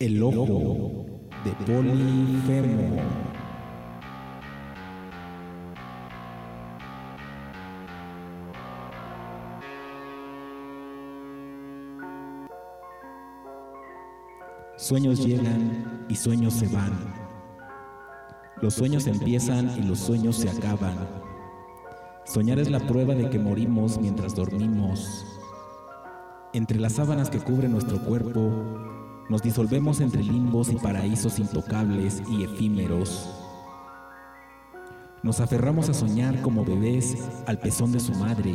El ojo de Polifemo. Sueños llegan y sueños se van. Los sueños empiezan y los sueños se acaban. Soñar es la prueba de que morimos mientras dormimos. Entre las sábanas que cubren nuestro cuerpo, nos disolvemos entre limbos y paraísos intocables y efímeros. Nos aferramos a soñar como bebés al pezón de su madre.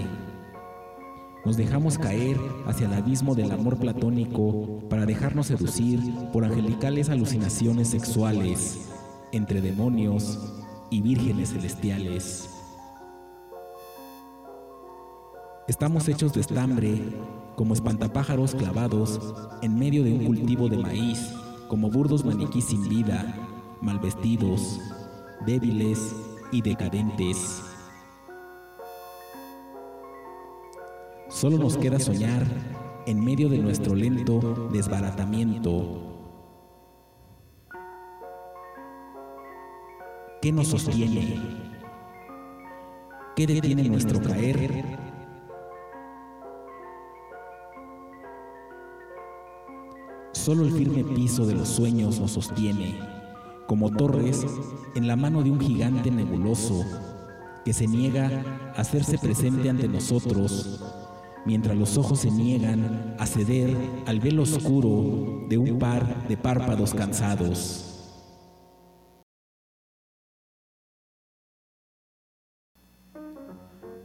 Nos dejamos caer hacia el abismo del amor platónico para dejarnos seducir por angelicales alucinaciones sexuales entre demonios y vírgenes celestiales. Estamos hechos de estambre, como espantapájaros clavados en medio de un cultivo de maíz, como burdos maniquís sin vida, mal vestidos, débiles y decadentes. Solo nos queda soñar en medio de nuestro lento desbaratamiento. ¿Qué nos sostiene? ¿Qué detiene nuestro caer? Solo el firme piso de los sueños nos sostiene, como torres en la mano de un gigante nebuloso que se niega a hacerse presente ante nosotros, mientras los ojos se niegan a ceder al velo oscuro de un par de párpados cansados.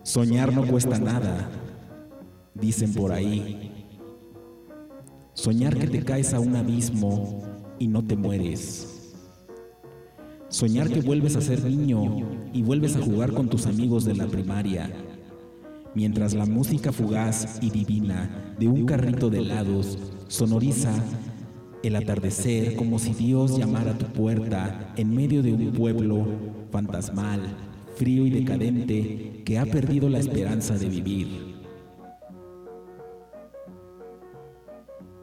Soñar no cuesta nada, dicen por ahí. Soñar que te caes a un abismo y no te mueres. Soñar que vuelves a ser niño y vuelves a jugar con tus amigos de la primaria. Mientras la música fugaz y divina de un carrito de helados sonoriza el atardecer como si Dios llamara a tu puerta en medio de un pueblo fantasmal, frío y decadente que ha perdido la esperanza de vivir.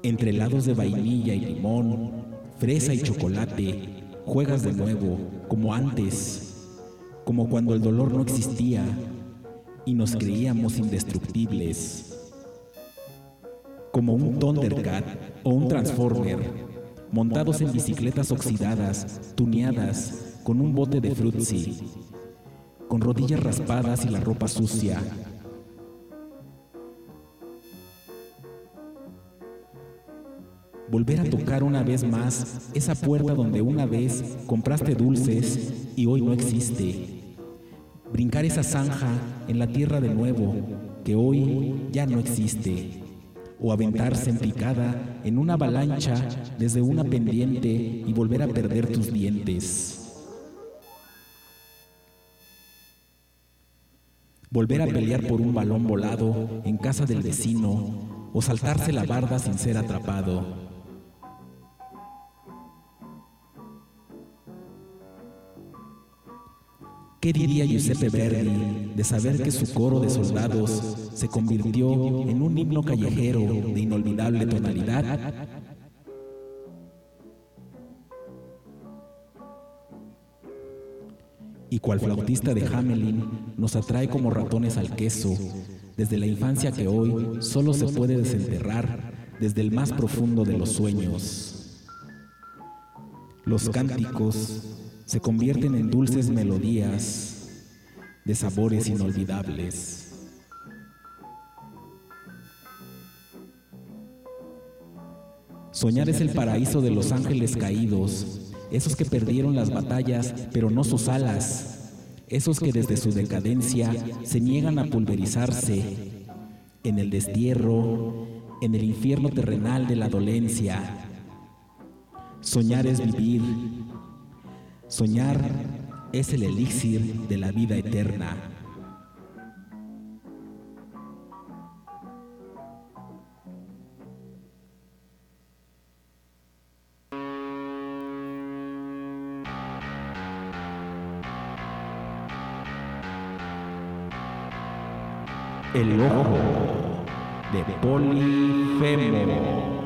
Entre helados de vainilla y limón, fresa y chocolate, juegas de nuevo, como antes, como cuando el dolor no existía y nos creíamos indestructibles. Como un Thundercat o un Transformer, montados en bicicletas oxidadas, tuneadas, con un bote de frutzi, con rodillas raspadas y la ropa sucia. Volver a tocar una vez más esa puerta donde una vez compraste dulces y hoy no existe. Brincar esa zanja en la tierra de nuevo que hoy ya no existe. O aventarse en picada en una avalancha desde una pendiente y volver a perder tus dientes. volver a pelear por un balón volado en casa del vecino o saltarse la barda sin ser atrapado. ¿Qué diría Giuseppe Verdi de saber que su coro de soldados se convirtió en un himno callejero de inolvidable tonalidad? y cual flautista de Hamelin nos atrae como ratones al queso, desde la infancia que hoy solo se puede desenterrar desde el más profundo de los sueños. Los cánticos se convierten en dulces melodías de sabores inolvidables. Soñar es el paraíso de los ángeles caídos, esos que perdieron las batallas, pero no sus alas, esos que desde su decadencia se niegan a pulverizarse en el destierro, en el infierno terrenal de la dolencia. Soñar es vivir, soñar es el elixir de la vida eterna. El ojo de Polifemo.